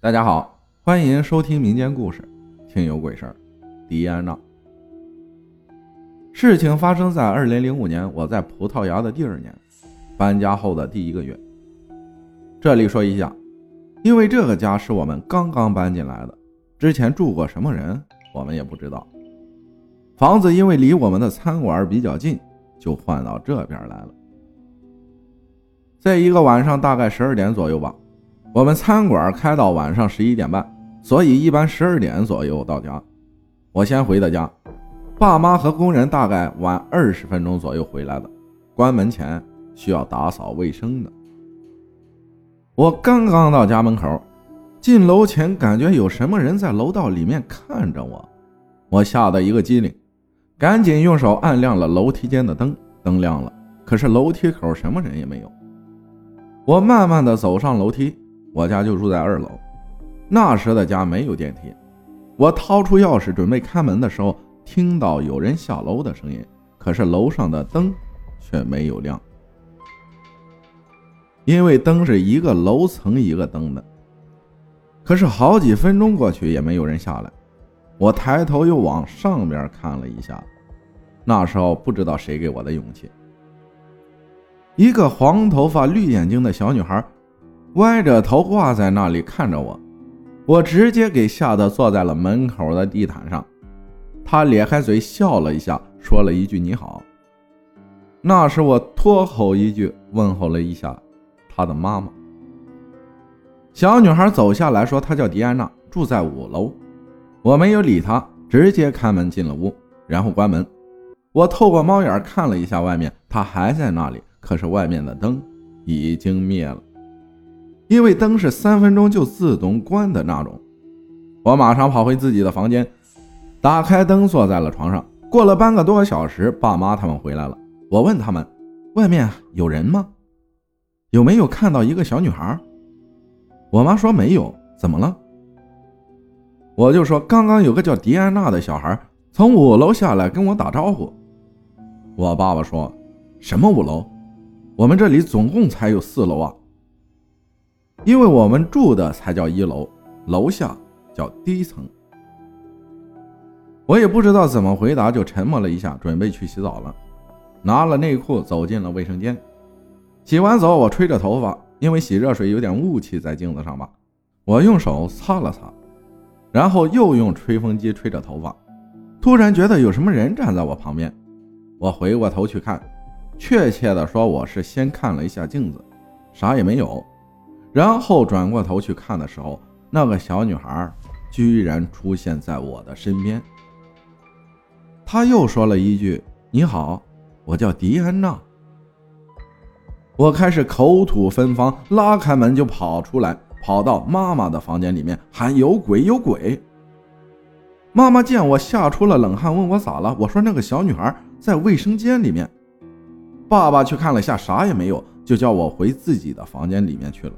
大家好，欢迎收听民间故事《听有鬼事儿》。迪安娜，事情发生在二零零五年，我在葡萄牙的第二年，搬家后的第一个月。这里说一下，因为这个家是我们刚刚搬进来的，之前住过什么人，我们也不知道。房子因为离我们的餐馆比较近，就换到这边来了。在一个晚上，大概十二点左右吧，我们餐馆开到晚上十一点半，所以一般十二点左右到家。我先回的家，爸妈和工人大概晚二十分钟左右回来的。关门前需要打扫卫生的。我刚刚到家门口，进楼前感觉有什么人在楼道里面看着我，我吓得一个机灵。赶紧用手按亮了楼梯间的灯，灯亮了，可是楼梯口什么人也没有。我慢慢的走上楼梯，我家就住在二楼，那时的家没有电梯。我掏出钥匙准备开门的时候，听到有人下楼的声音，可是楼上的灯却没有亮，因为灯是一个楼层一个灯的。可是好几分钟过去也没有人下来。我抬头又往上边看了一下，那时候不知道谁给我的勇气。一个黄头发、绿眼睛的小女孩，歪着头挂在那里看着我，我直接给吓得坐在了门口的地毯上。他咧开嘴笑了一下，说了一句“你好”。那时我脱口一句问候了一下他的妈妈。小女孩走下来说：“她叫迪安娜，住在五楼。”我没有理她，直接开门进了屋，然后关门。我透过猫眼看了一下外面，她还在那里，可是外面的灯已经灭了，因为灯是三分钟就自动关的那种。我马上跑回自己的房间，打开灯，坐在了床上。过了半个多小时，爸妈他们回来了。我问他们：“外面有人吗？有没有看到一个小女孩？”我妈说：“没有。”怎么了？我就说，刚刚有个叫迪安娜的小孩从五楼下来跟我打招呼。我爸爸说：“什么五楼？我们这里总共才有四楼啊，因为我们住的才叫一楼，楼下叫低层。”我也不知道怎么回答，就沉默了一下，准备去洗澡了。拿了内裤走进了卫生间，洗完澡，我吹着头发，因为洗热水有点雾气在镜子上吧，我用手擦了擦。然后又用吹风机吹着头发，突然觉得有什么人站在我旁边。我回过头去看，确切的说，我是先看了一下镜子，啥也没有。然后转过头去看的时候，那个小女孩居然出现在我的身边。她又说了一句：“你好，我叫迪安娜。”我开始口吐芬芳，拉开门就跑出来。跑到妈妈的房间里面喊有鬼有鬼。妈妈见我吓出了冷汗，问我咋了？我说那个小女孩在卫生间里面。爸爸去看了下，啥也没有，就叫我回自己的房间里面去了。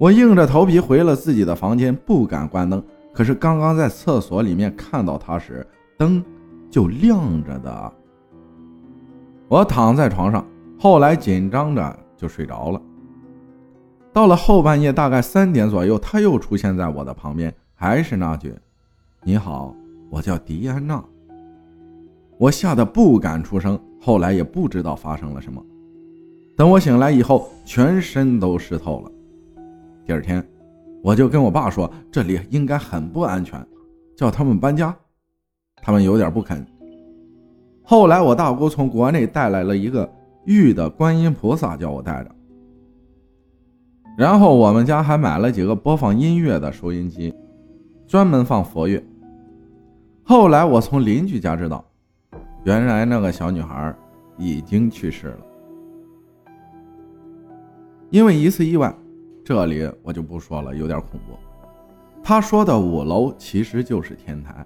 我硬着头皮回了自己的房间，不敢关灯。可是刚刚在厕所里面看到他时，灯就亮着的。我躺在床上，后来紧张着就睡着了。到了后半夜，大概三点左右，他又出现在我的旁边，还是那句：“你好，我叫迪安娜。”我吓得不敢出声，后来也不知道发生了什么。等我醒来以后，全身都湿透了。第二天，我就跟我爸说：“这里应该很不安全，叫他们搬家。”他们有点不肯。后来，我大姑从国内带来了一个玉的观音菩萨，叫我带着。然后我们家还买了几个播放音乐的收音机，专门放佛乐。后来我从邻居家知道，原来那个小女孩已经去世了，因为一次意外。这里我就不说了，有点恐怖。他说的五楼其实就是天台。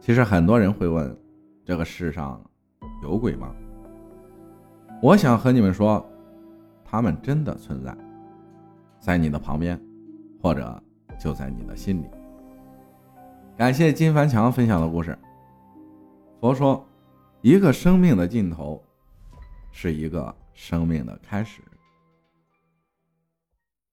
其实很多人会问，这个世上有鬼吗？我想和你们说。他们真的存在，在你的旁边，或者就在你的心里。感谢金凡强分享的故事。佛说，一个生命的尽头，是一个生命的开始。